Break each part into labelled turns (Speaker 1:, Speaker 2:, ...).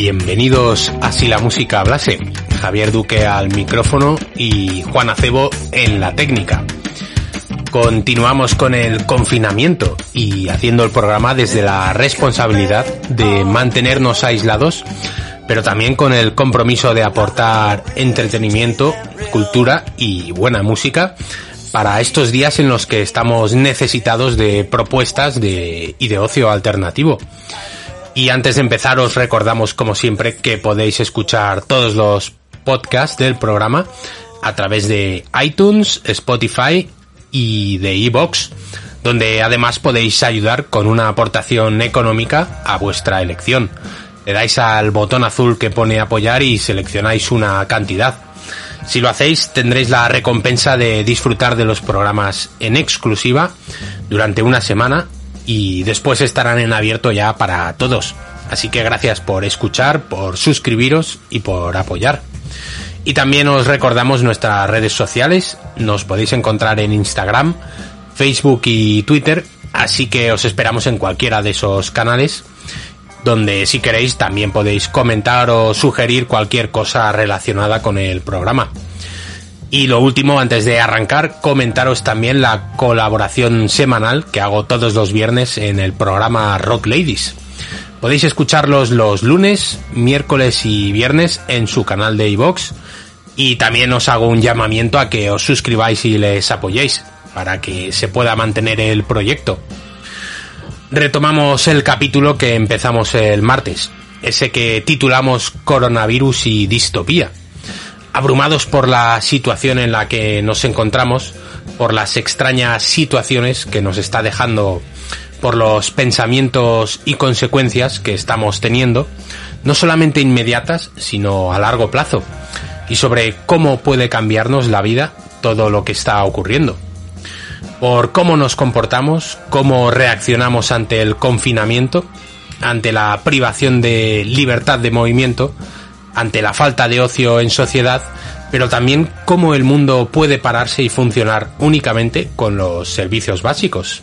Speaker 1: Bienvenidos a Si la Música Hablase. Javier Duque al micrófono y Juan Acebo en la técnica. Continuamos con el confinamiento y haciendo el programa desde la responsabilidad de mantenernos aislados, pero también con el compromiso de aportar entretenimiento, cultura y buena música para estos días en los que estamos necesitados de propuestas de, y de ocio alternativo. Y antes de empezar os recordamos como siempre que podéis escuchar todos los podcasts del programa a través de iTunes, Spotify y de iBox, donde además podéis ayudar con una aportación económica a vuestra elección. Le dais al botón azul que pone apoyar y seleccionáis una cantidad. Si lo hacéis tendréis la recompensa de disfrutar de los programas en exclusiva durante una semana y después estarán en abierto ya para todos. Así que gracias por escuchar, por suscribiros y por apoyar. Y también os recordamos nuestras redes sociales, nos podéis encontrar en Instagram, Facebook y Twitter, así que os esperamos en cualquiera de esos canales, donde si queréis también podéis comentar o sugerir cualquier cosa relacionada con el programa. Y lo último, antes de arrancar, comentaros también la colaboración semanal que hago todos los viernes en el programa Rock Ladies. Podéis escucharlos los lunes, miércoles y viernes en su canal de iVox y también os hago un llamamiento a que os suscribáis y les apoyéis para que se pueda mantener el proyecto. Retomamos el capítulo que empezamos el martes, ese que titulamos Coronavirus y Distopía. Abrumados por la situación en la que nos encontramos, por las extrañas situaciones que nos está dejando por los pensamientos y consecuencias que estamos teniendo, no solamente inmediatas, sino a largo plazo, y sobre cómo puede cambiarnos la vida todo lo que está ocurriendo. Por cómo nos comportamos, cómo reaccionamos ante el confinamiento, ante la privación de libertad de movimiento, ante la falta de ocio en sociedad, pero también cómo el mundo puede pararse y funcionar únicamente con los servicios básicos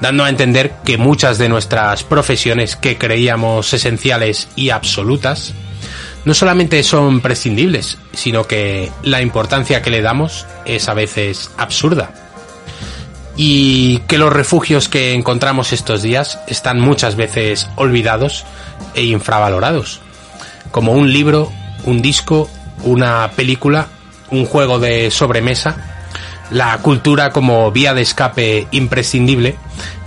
Speaker 1: dando a entender que muchas de nuestras profesiones que creíamos esenciales y absolutas no solamente son prescindibles, sino que la importancia que le damos es a veces absurda. Y que los refugios que encontramos estos días están muchas veces olvidados e infravalorados, como un libro, un disco, una película, un juego de sobremesa la cultura como vía de escape imprescindible,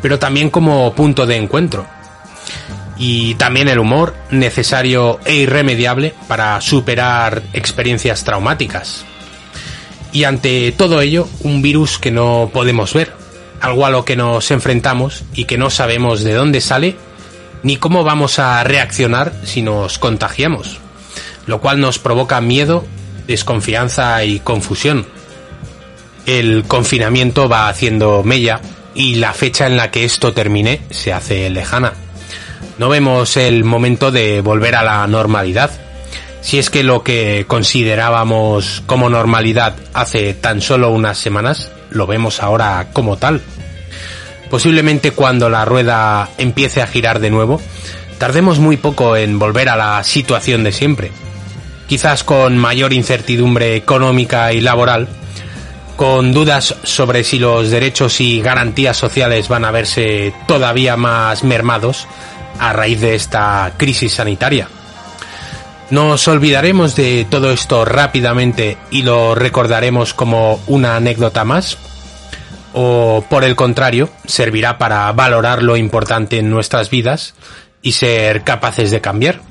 Speaker 1: pero también como punto de encuentro. Y también el humor, necesario e irremediable para superar experiencias traumáticas. Y ante todo ello, un virus que no podemos ver, algo a lo que nos enfrentamos y que no sabemos de dónde sale ni cómo vamos a reaccionar si nos contagiamos, lo cual nos provoca miedo, desconfianza y confusión el confinamiento va haciendo mella y la fecha en la que esto termine se hace lejana. No vemos el momento de volver a la normalidad. Si es que lo que considerábamos como normalidad hace tan solo unas semanas, lo vemos ahora como tal. Posiblemente cuando la rueda empiece a girar de nuevo, tardemos muy poco en volver a la situación de siempre. Quizás con mayor incertidumbre económica y laboral, con dudas sobre si los derechos y garantías sociales van a verse todavía más mermados a raíz de esta crisis sanitaria. Nos olvidaremos de todo esto rápidamente y lo recordaremos como una anécdota más, o por el contrario, servirá para valorar lo importante en nuestras vidas y ser capaces de cambiar.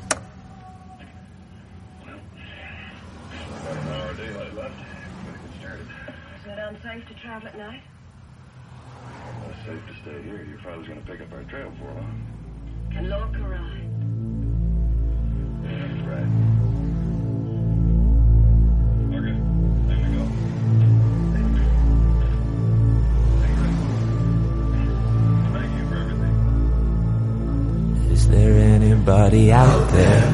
Speaker 1: anybody out there.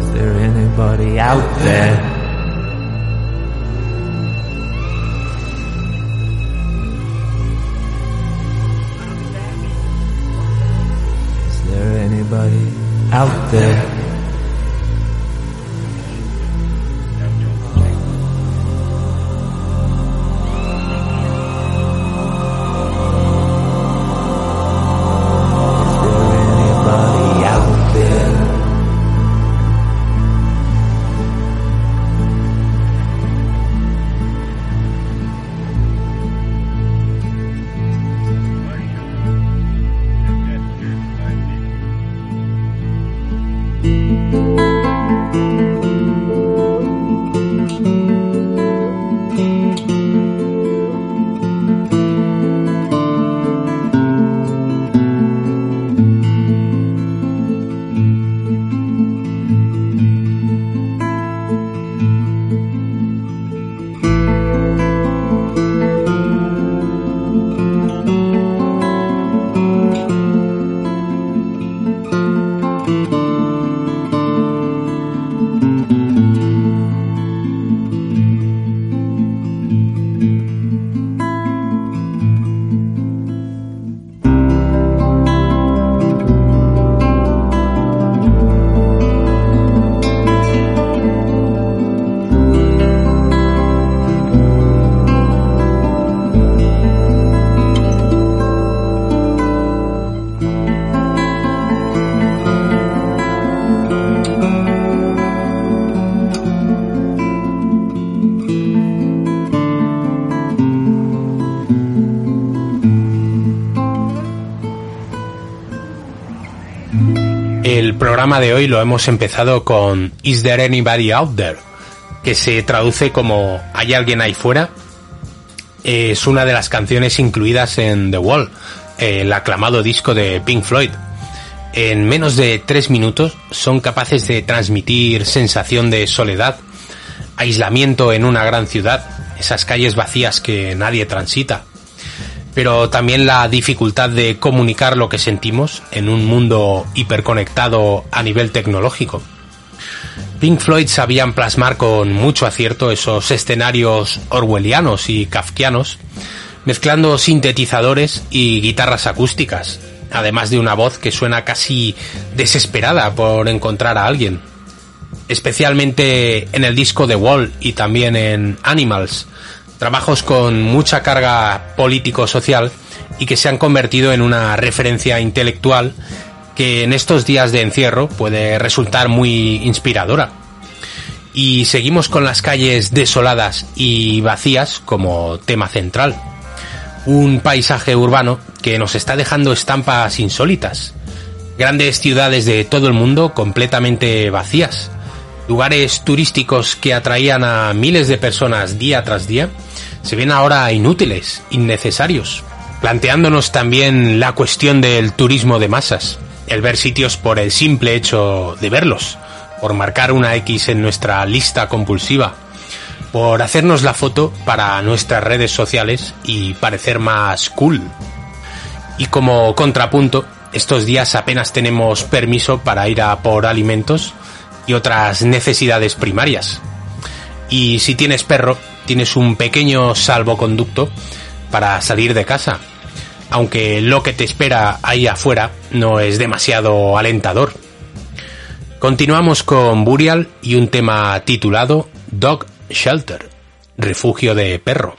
Speaker 1: Is there anybody out there? Is there?
Speaker 2: anybody out there.
Speaker 1: Programa de hoy lo hemos empezado con Is There Anybody Out There? que se traduce como ¿Hay alguien ahí fuera? Es una de las canciones incluidas en The Wall, el aclamado disco de Pink Floyd. En menos de tres minutos son capaces de transmitir sensación de soledad, aislamiento en una gran ciudad, esas calles vacías que nadie transita pero también la dificultad de comunicar lo que sentimos en un mundo hiperconectado a nivel tecnológico. Pink Floyd sabían plasmar con mucho acierto esos escenarios orwellianos y kafkianos, mezclando sintetizadores y guitarras acústicas, además de una voz que suena casi desesperada por encontrar a alguien. Especialmente en el disco The Wall y también en Animals, trabajos con mucha carga político-social y que se han convertido en una referencia intelectual que en estos días de encierro puede resultar muy inspiradora. Y seguimos con las calles desoladas y vacías como tema central. Un paisaje urbano que nos está dejando estampas insólitas. Grandes ciudades de todo el mundo completamente vacías. Lugares turísticos que atraían a miles de personas día tras día se ven ahora inútiles, innecesarios, planteándonos también la cuestión del turismo de masas, el ver sitios por el simple hecho de verlos, por marcar una X en nuestra lista compulsiva, por hacernos la foto para nuestras redes sociales y parecer más cool. Y como contrapunto, estos días apenas tenemos permiso para ir a por alimentos y otras necesidades primarias. Y si tienes perro, tienes un pequeño salvoconducto para salir de casa, aunque lo que te espera ahí afuera no es demasiado alentador. Continuamos con Burial y un tema titulado Dog Shelter, refugio de perro.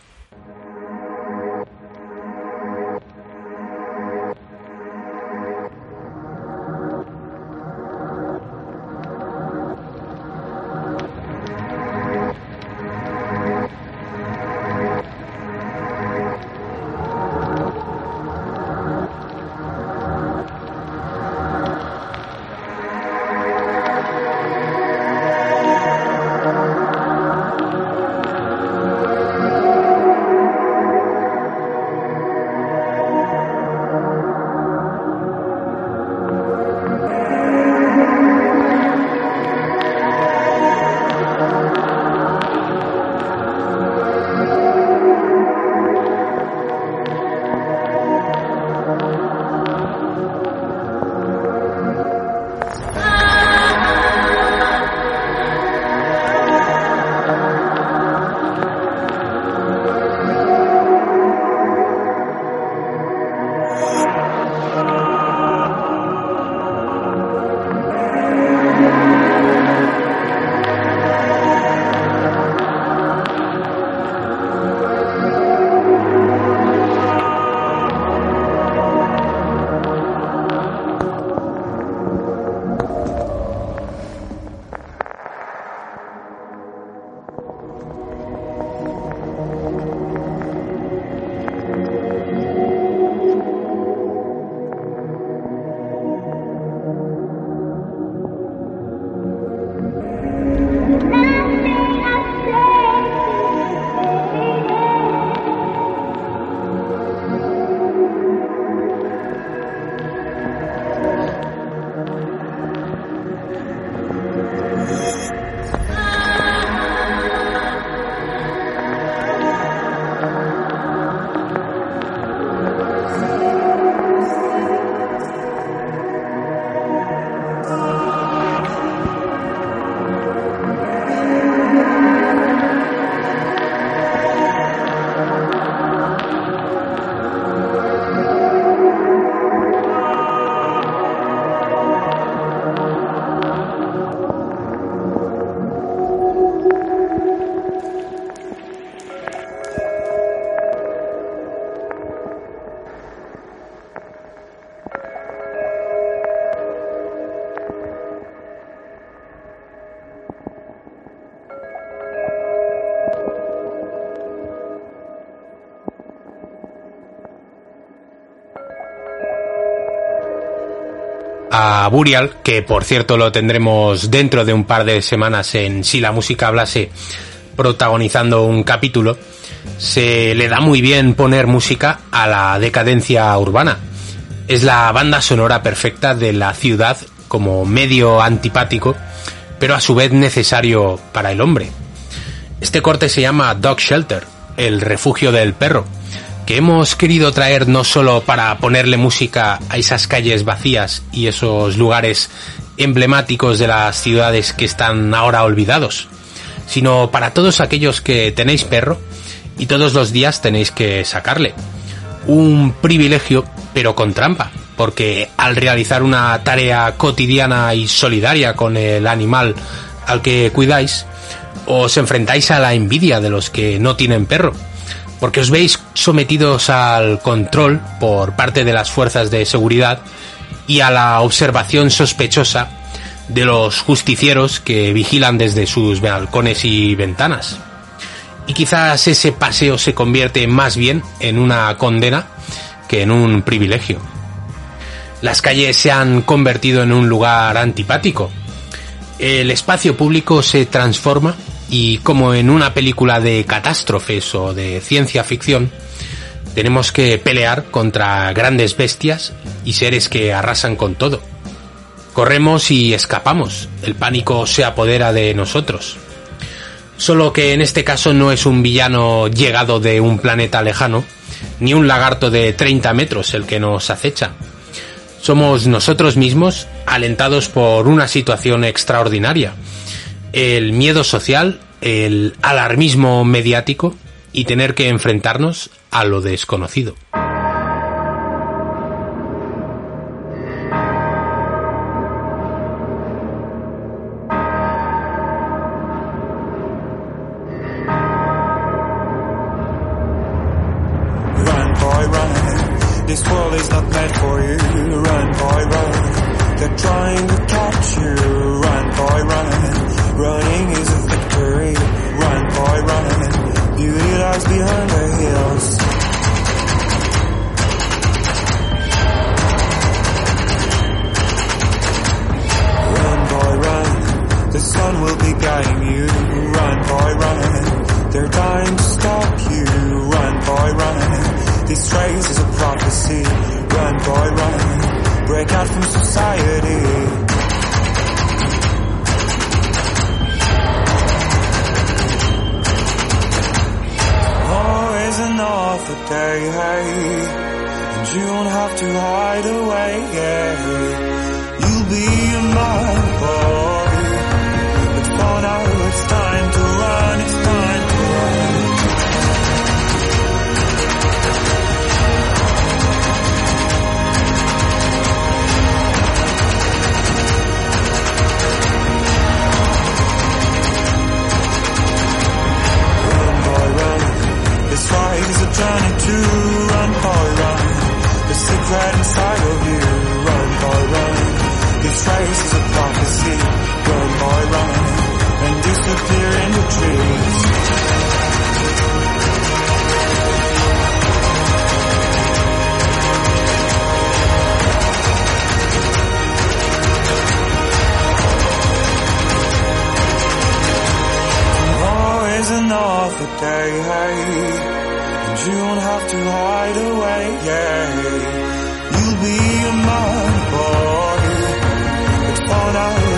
Speaker 1: Burial, que por cierto lo tendremos dentro de un par de semanas en Si la música hablase, protagonizando un capítulo, se le da muy bien poner música a la decadencia urbana. Es la banda sonora perfecta de la ciudad como medio antipático, pero a su vez necesario para el hombre. Este corte se llama Dog Shelter, el refugio del perro, que hemos querido traer no solo para ponerle música a esas calles vacías y esos lugares emblemáticos de las ciudades que están ahora olvidados, sino para todos aquellos que tenéis perro y todos los días tenéis que sacarle. Un privilegio, pero con trampa, porque al realizar una tarea cotidiana y solidaria con el animal al que cuidáis, os enfrentáis a la envidia de los que no tienen perro porque os veis sometidos al control por parte de las fuerzas de seguridad y a la observación sospechosa de los justicieros que vigilan desde sus balcones y ventanas. Y quizás ese paseo se convierte más bien en una condena que en un privilegio. Las calles se han convertido en un lugar antipático. El espacio público se transforma y como en una película de catástrofes o de ciencia ficción, tenemos que pelear contra grandes bestias y seres que arrasan con todo. Corremos y escapamos, el pánico se apodera de nosotros. Solo que en este caso no es un villano llegado de un planeta lejano, ni un lagarto de 30 metros el que nos acecha. Somos nosotros mismos alentados por una situación extraordinaria, el miedo social, el alarmismo mediático y tener que enfrentarnos a lo desconocido. These trains is a prophecy. Run, boy, run.
Speaker 3: Break out from society. Oh, an awful day, and you don't have to hide away. You'll be a my boy, but for now it's time to. It's a journey to run, boy, run. The secret inside of you, run, boy, run. This race is a prophecy, run, boy, run, and disappear in the trees. Always another day. You don't have to hide away. Yeah, you'll be my boy. It's all I.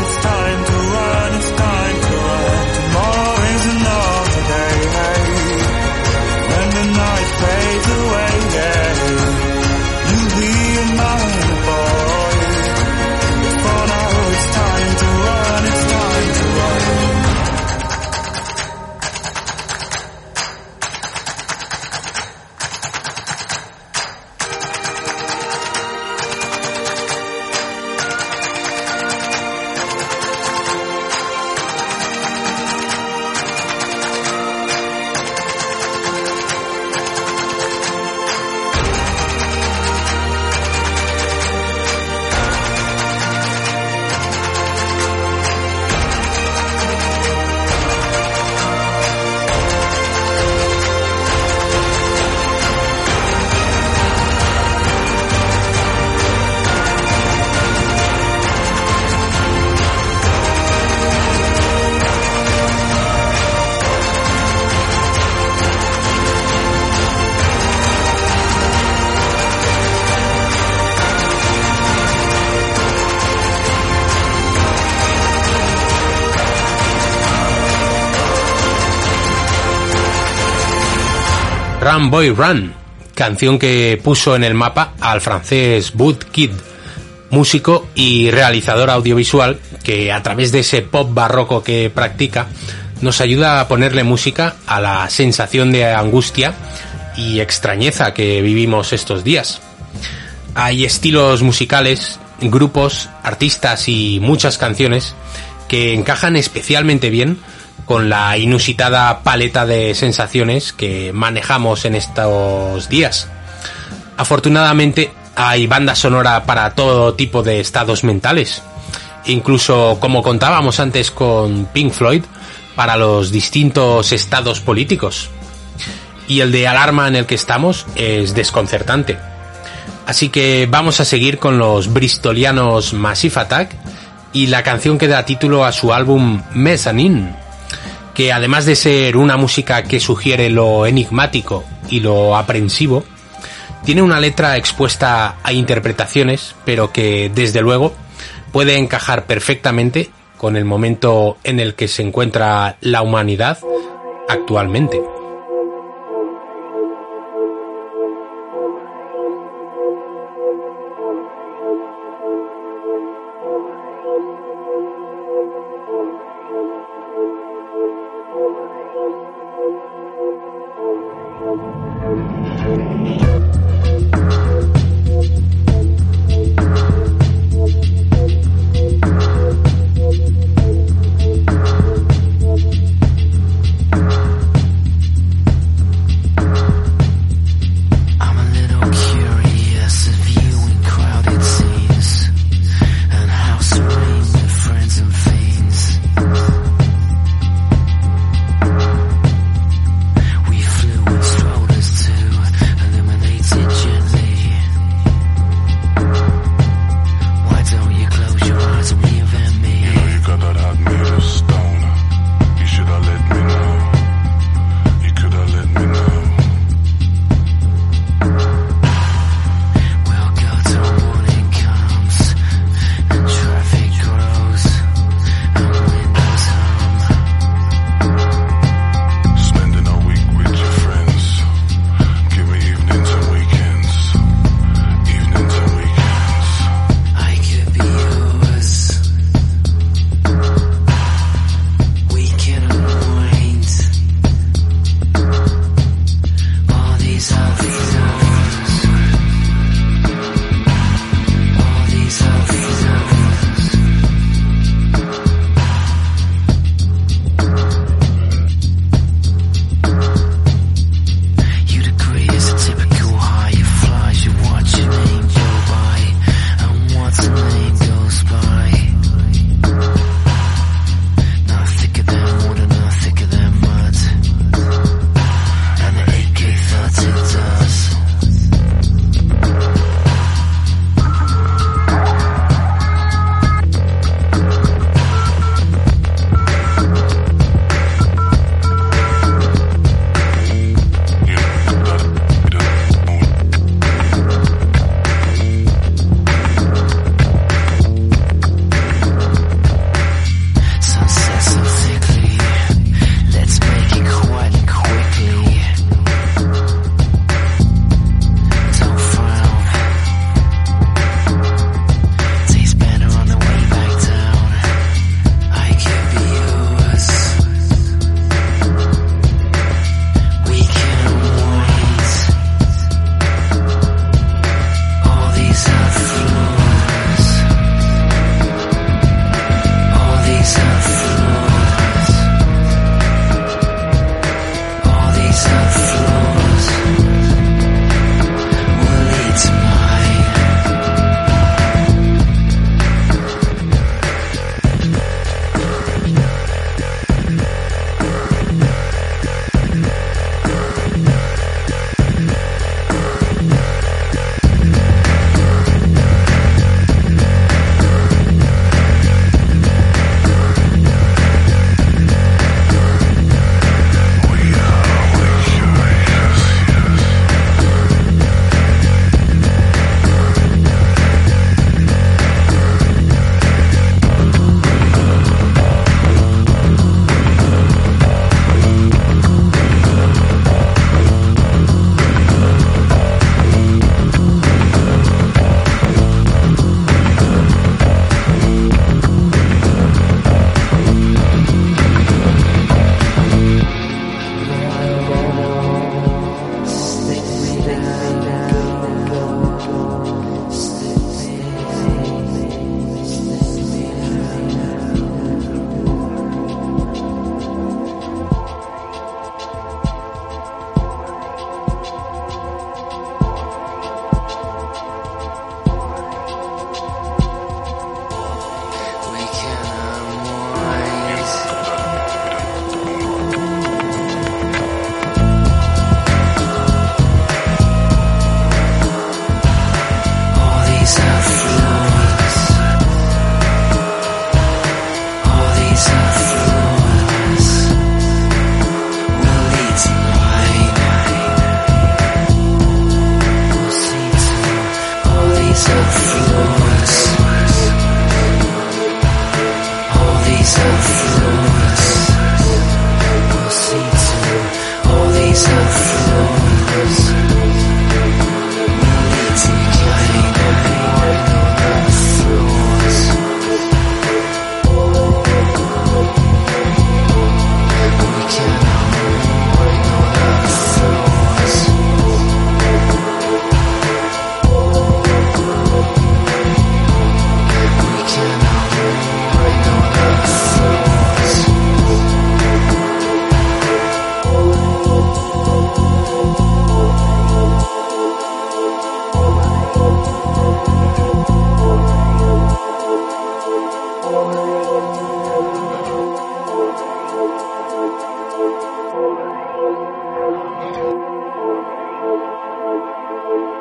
Speaker 1: Boy Run, canción que puso en el mapa al francés Bud Kid, músico y realizador audiovisual que a través de ese pop barroco que practica nos ayuda a ponerle música a la sensación de angustia y extrañeza que vivimos estos días. Hay estilos musicales, grupos, artistas y muchas canciones que encajan especialmente bien con la inusitada paleta de sensaciones que manejamos en estos días. Afortunadamente hay banda sonora para todo tipo de estados mentales, incluso como contábamos antes con Pink Floyd, para los distintos estados políticos. Y el de alarma en el que estamos es desconcertante. Así que vamos a seguir con los bristolianos Massive Attack y la canción que da título a su álbum Mezzanine, que además de ser una música que sugiere lo enigmático y lo aprensivo, tiene una letra expuesta a interpretaciones, pero que desde luego puede encajar perfectamente con el momento en el que se encuentra la humanidad actualmente.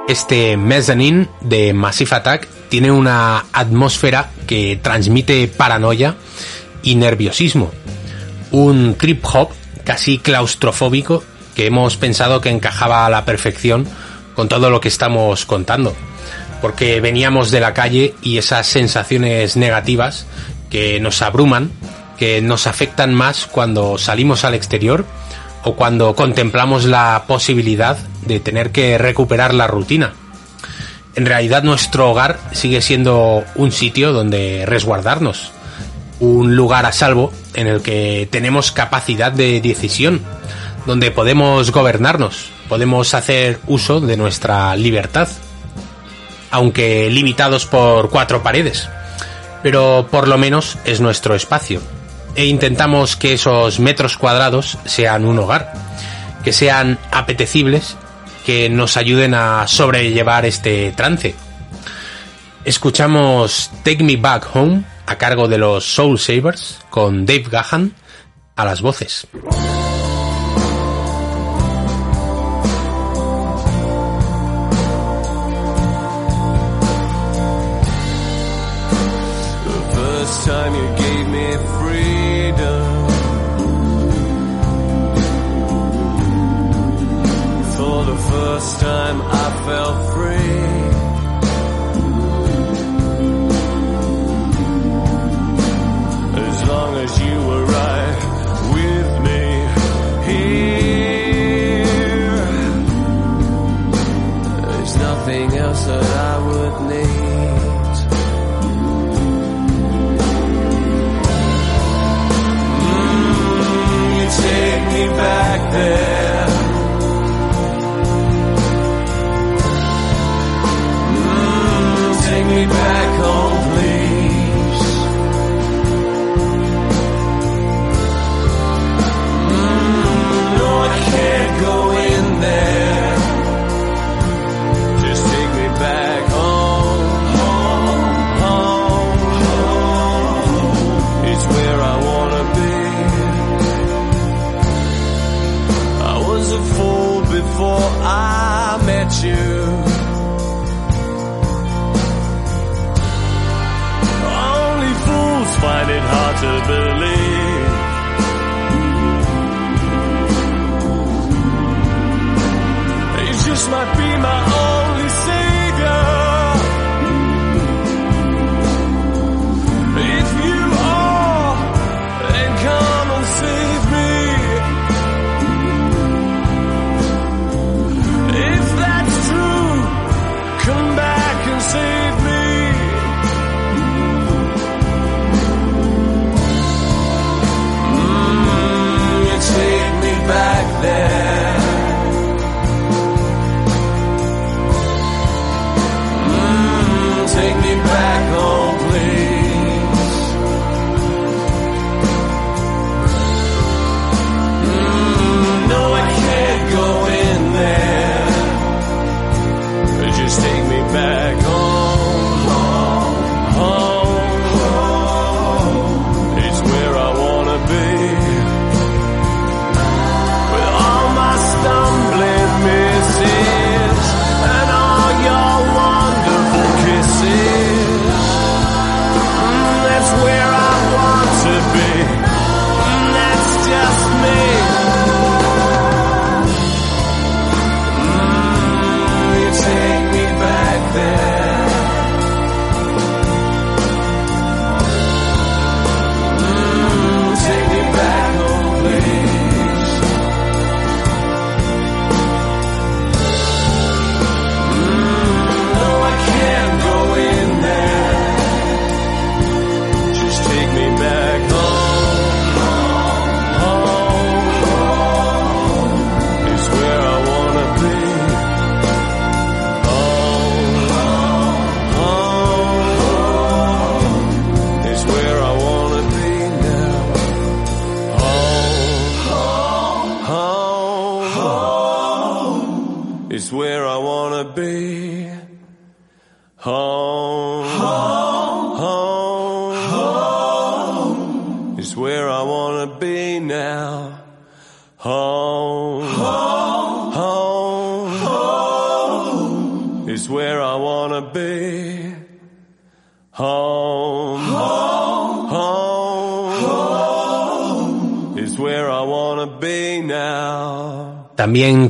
Speaker 1: Este Mezzanine de Massive Attack tiene una atmósfera que transmite paranoia y nerviosismo. Un trip hop casi claustrofóbico que hemos pensado que encajaba a la perfección con todo lo que estamos contando. Porque veníamos de la calle y esas sensaciones negativas que nos abruman, que nos afectan más cuando salimos al exterior o cuando contemplamos la posibilidad de tener que recuperar la rutina. En realidad nuestro hogar sigue siendo un sitio donde resguardarnos, un lugar a salvo en el que tenemos capacidad de decisión, donde podemos gobernarnos, podemos hacer uso de nuestra libertad, aunque limitados por cuatro paredes, pero por lo menos es nuestro espacio, e intentamos que esos metros cuadrados sean un hogar, que sean apetecibles, que nos ayuden a sobrellevar este trance. Escuchamos Take Me Back Home a cargo de los Soul Savers con Dave Gahan a las voces.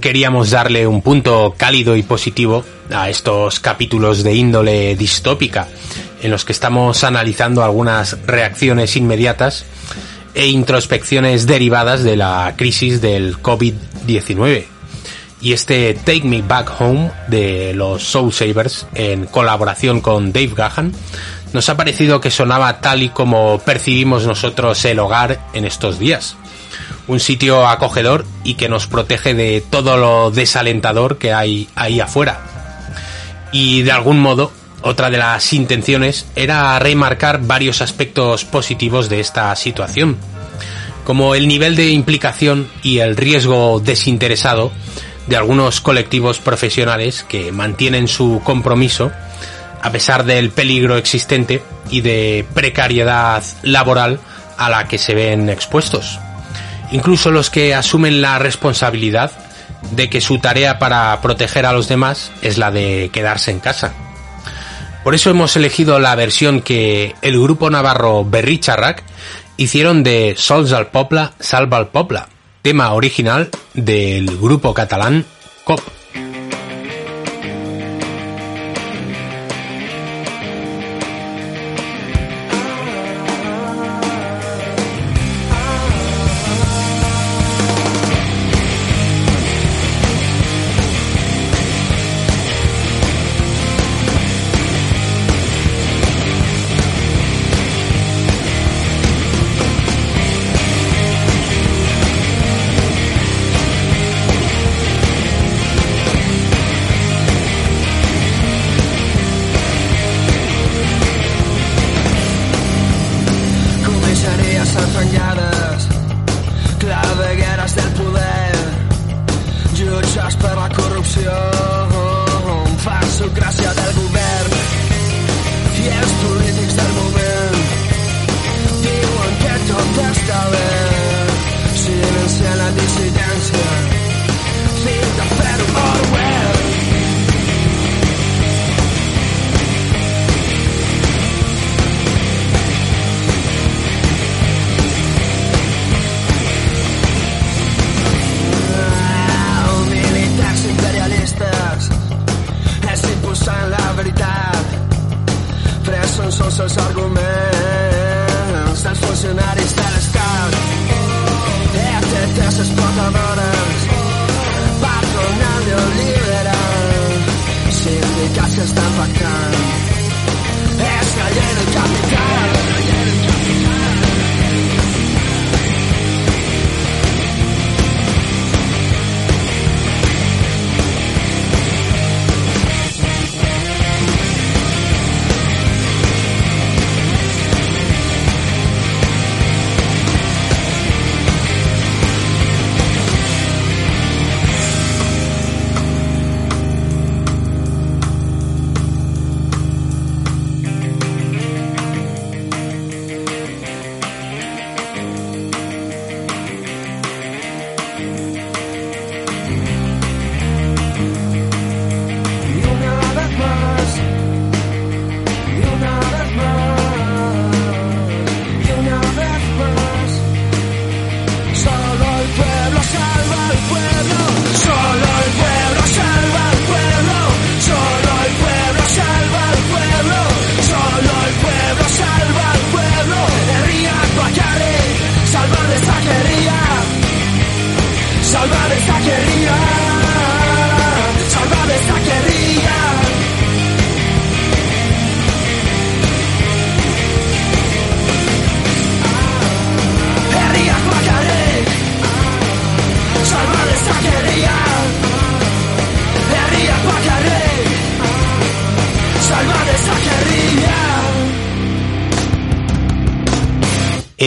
Speaker 1: Queríamos darle un punto cálido y positivo a estos capítulos de índole distópica, en los que estamos analizando algunas reacciones inmediatas e introspecciones derivadas de la crisis del COVID-19. Y este Take Me Back Home de los Soul Savers, en colaboración con Dave Gahan, nos ha parecido que sonaba tal y como percibimos nosotros el hogar en estos días. Un sitio acogedor y que nos protege de todo lo desalentador que hay ahí afuera. Y de algún modo, otra de las intenciones era remarcar varios aspectos positivos de esta situación, como el nivel de implicación y el riesgo desinteresado de algunos colectivos profesionales que mantienen su compromiso a pesar del peligro existente y de precariedad laboral a la que se ven expuestos. Incluso los que asumen la responsabilidad de que su tarea para proteger a los demás es la de quedarse en casa. Por eso hemos elegido la versión que el grupo navarro Berricharrac hicieron de Sols al Popla, Salva al Popla, tema original del grupo catalán COP.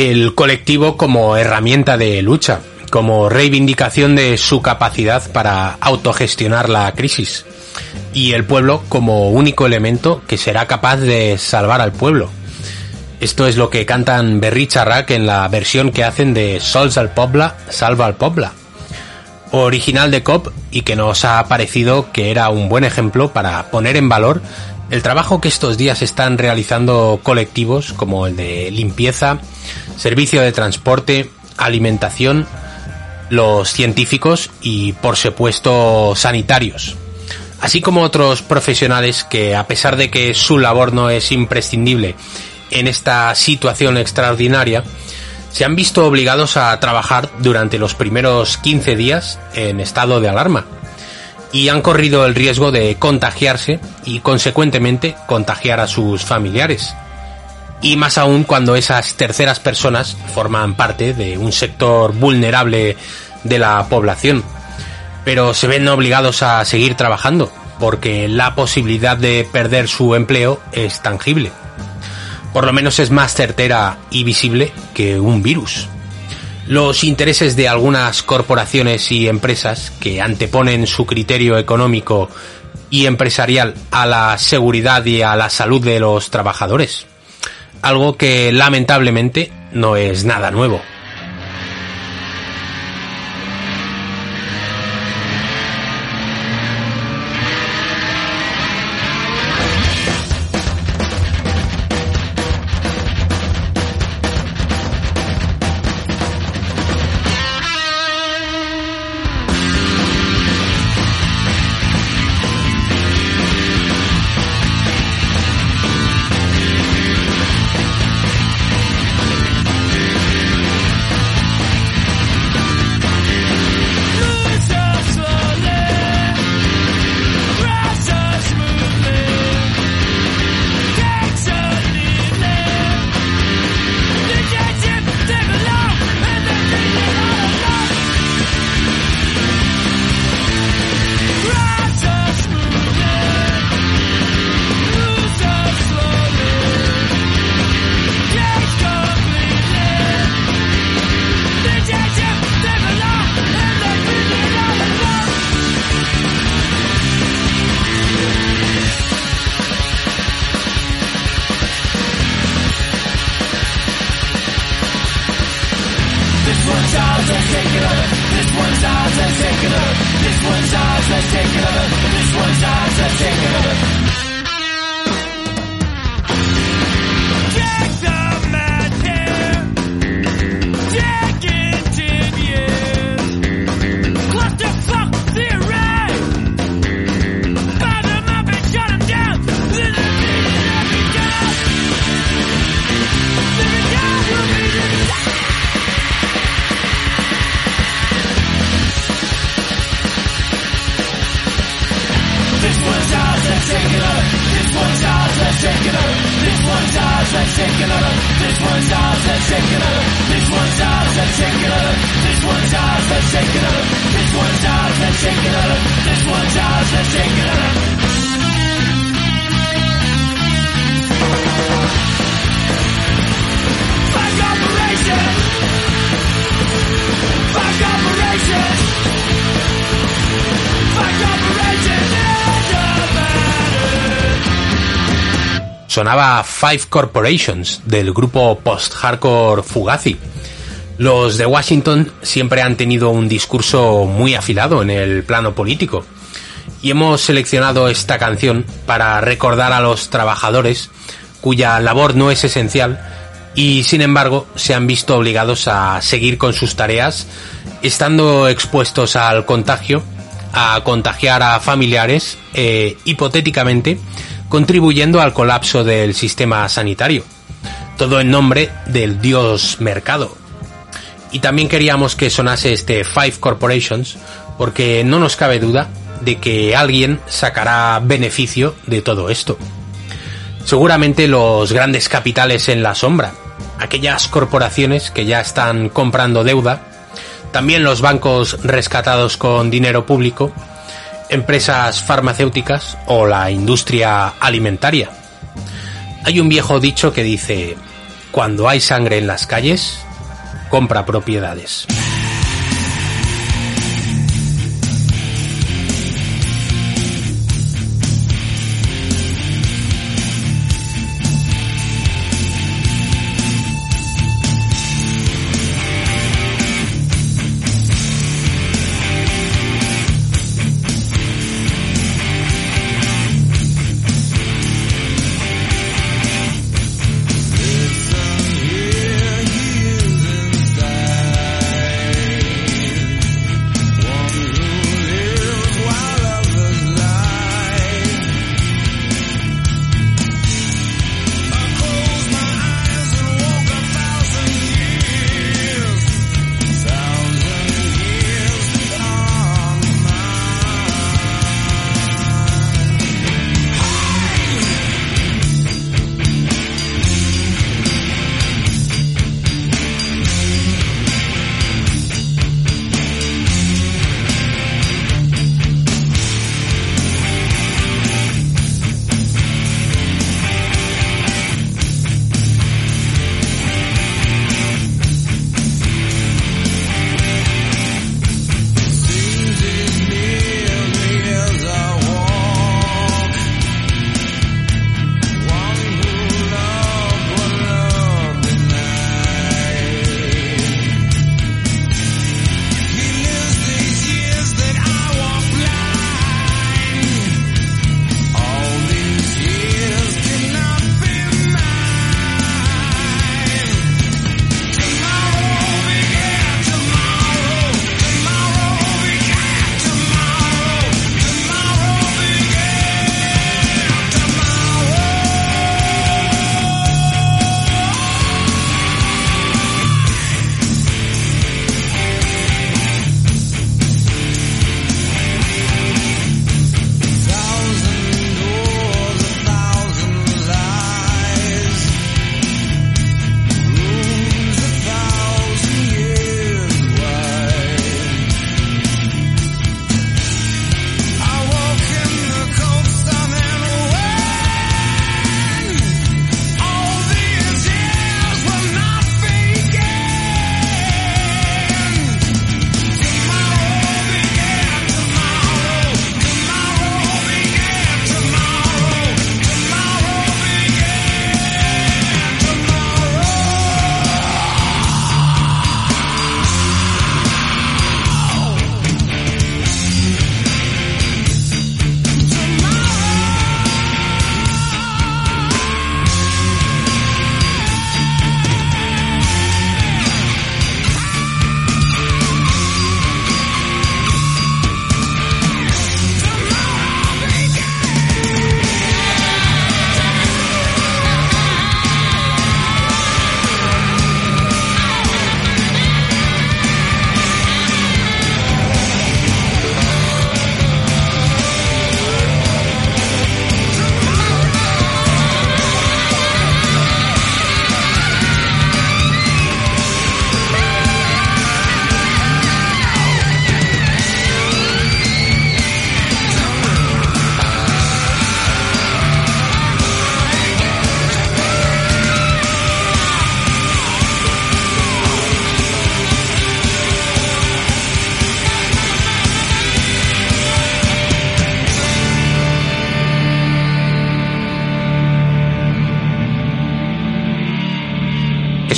Speaker 1: El colectivo como herramienta de lucha, como reivindicación de su capacidad para autogestionar la crisis, y el pueblo como único elemento que será capaz de salvar al pueblo. Esto es lo que cantan Berry Charrac en la versión que hacen de Sols al Pobla, Salva al Pobla. Original de COP y que nos ha parecido que era un buen ejemplo para poner en valor el trabajo que estos días están realizando colectivos como el de limpieza, servicio de transporte, alimentación, los científicos y por supuesto sanitarios. Así como otros profesionales que a pesar de que su labor no es imprescindible en esta situación extraordinaria, se han visto obligados a trabajar durante los primeros 15 días en estado de alarma y han corrido el riesgo de contagiarse y consecuentemente contagiar a sus familiares. Y más aún cuando esas terceras personas forman parte de un sector vulnerable de la población. Pero se ven obligados a seguir trabajando porque la posibilidad de perder su empleo es tangible por lo menos es más certera y visible que un virus. Los intereses de algunas corporaciones y empresas que anteponen su criterio económico y empresarial a la seguridad y a la salud de los trabajadores. Algo que lamentablemente no es nada nuevo. Sonaba Five Corporations del grupo post-hardcore Fugazi. Los de Washington siempre han tenido un discurso muy afilado en el plano político y hemos seleccionado esta canción para recordar a los trabajadores cuya labor no es esencial y sin embargo se han visto obligados a seguir con sus tareas estando expuestos al contagio, a contagiar a familiares e hipotéticamente contribuyendo al colapso del sistema sanitario. Todo en nombre del dios mercado. Y también queríamos que sonase este Five Corporations porque no nos cabe duda de que alguien sacará beneficio de todo esto. Seguramente los grandes capitales en la sombra, aquellas corporaciones que ya están comprando deuda, también los bancos rescatados con dinero público empresas farmacéuticas o la industria alimentaria. Hay un viejo dicho que dice, cuando hay sangre en las calles, compra propiedades.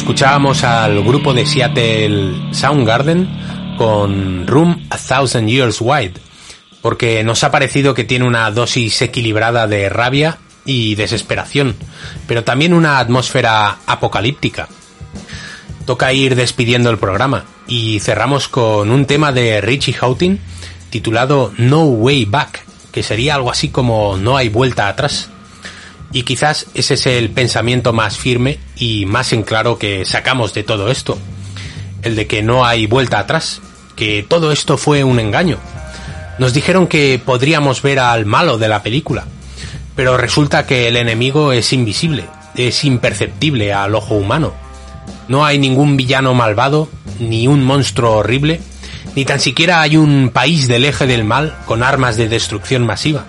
Speaker 1: Escuchábamos al grupo de Seattle Soundgarden con Room a Thousand Years Wide, porque nos ha parecido que tiene una dosis equilibrada de rabia y desesperación, pero también una atmósfera apocalíptica. Toca ir despidiendo el programa y cerramos con un tema de Richie Houghton titulado No Way Back, que sería algo así como No hay vuelta atrás. Y quizás ese es el pensamiento más firme y más en claro que sacamos de todo esto. El de que no hay vuelta atrás, que todo esto fue un engaño. Nos dijeron que podríamos ver al malo de la película, pero resulta que el enemigo es invisible, es imperceptible al ojo humano. No hay ningún villano malvado, ni un monstruo horrible, ni tan siquiera hay un país del eje del mal con armas de destrucción masiva.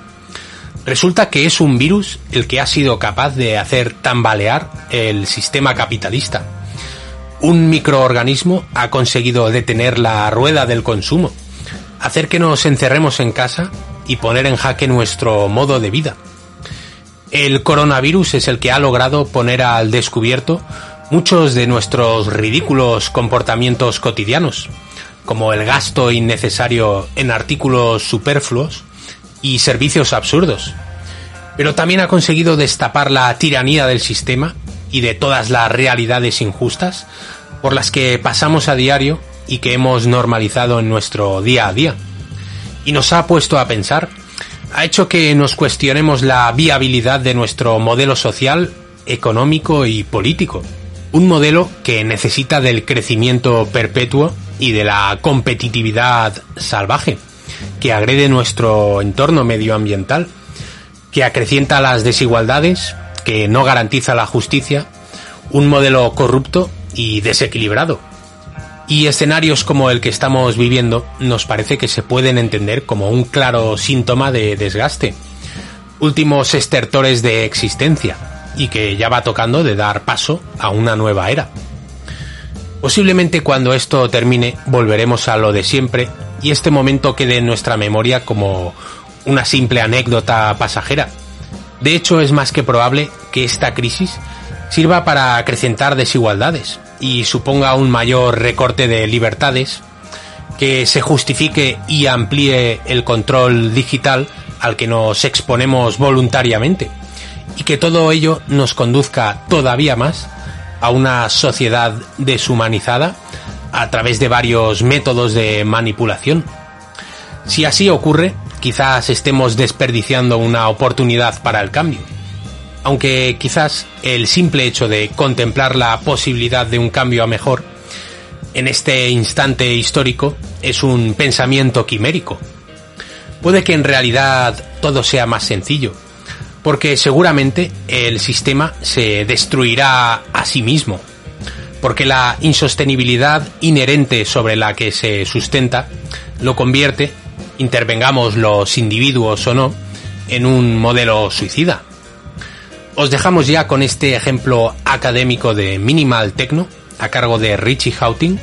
Speaker 1: Resulta que es un virus el que ha sido capaz de hacer tambalear el sistema capitalista. Un microorganismo ha conseguido detener la rueda del consumo, hacer que nos encerremos en casa y poner en jaque nuestro modo de vida. El coronavirus es el que ha logrado poner al descubierto muchos de nuestros ridículos comportamientos cotidianos, como el gasto innecesario en artículos superfluos, y servicios absurdos. Pero también ha conseguido destapar la tiranía del sistema y de todas las realidades injustas por las que pasamos a diario y que hemos normalizado en nuestro día a día. Y nos ha puesto a pensar, ha hecho que nos cuestionemos la viabilidad de nuestro modelo social, económico y político. Un modelo que necesita del crecimiento perpetuo y de la competitividad salvaje que agrede nuestro entorno medioambiental, que acrecienta las desigualdades, que no garantiza la justicia, un modelo corrupto y desequilibrado. Y escenarios como el que estamos viviendo nos parece que se pueden entender como un claro síntoma de desgaste, últimos estertores de existencia, y que ya va tocando de dar paso a una nueva era. Posiblemente cuando esto termine volveremos a lo de siempre y este momento quede en nuestra memoria como una simple anécdota pasajera. De hecho, es más que probable que esta crisis sirva para acrecentar desigualdades y suponga un mayor recorte de libertades, que se justifique y amplíe el control digital al que nos exponemos voluntariamente y que todo ello nos conduzca todavía más a una sociedad deshumanizada a través de varios métodos de manipulación. Si así ocurre, quizás estemos desperdiciando una oportunidad para el cambio. Aunque quizás el simple hecho de contemplar la posibilidad de un cambio a mejor en este instante histórico es un pensamiento quimérico. Puede que en realidad todo sea más sencillo, porque seguramente el sistema se destruirá a sí mismo porque la insostenibilidad inherente sobre la que se sustenta lo convierte, intervengamos los individuos o no, en un modelo suicida. Os dejamos ya con este ejemplo académico de Minimal Techno a cargo de Richie Houghton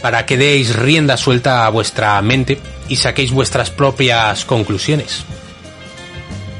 Speaker 1: para que deis rienda suelta a vuestra mente y saquéis vuestras propias conclusiones.